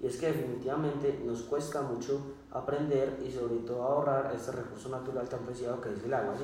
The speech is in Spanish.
y es que definitivamente nos cuesta mucho aprender y sobre todo ahorrar este recurso natural tan preciado que es el agua.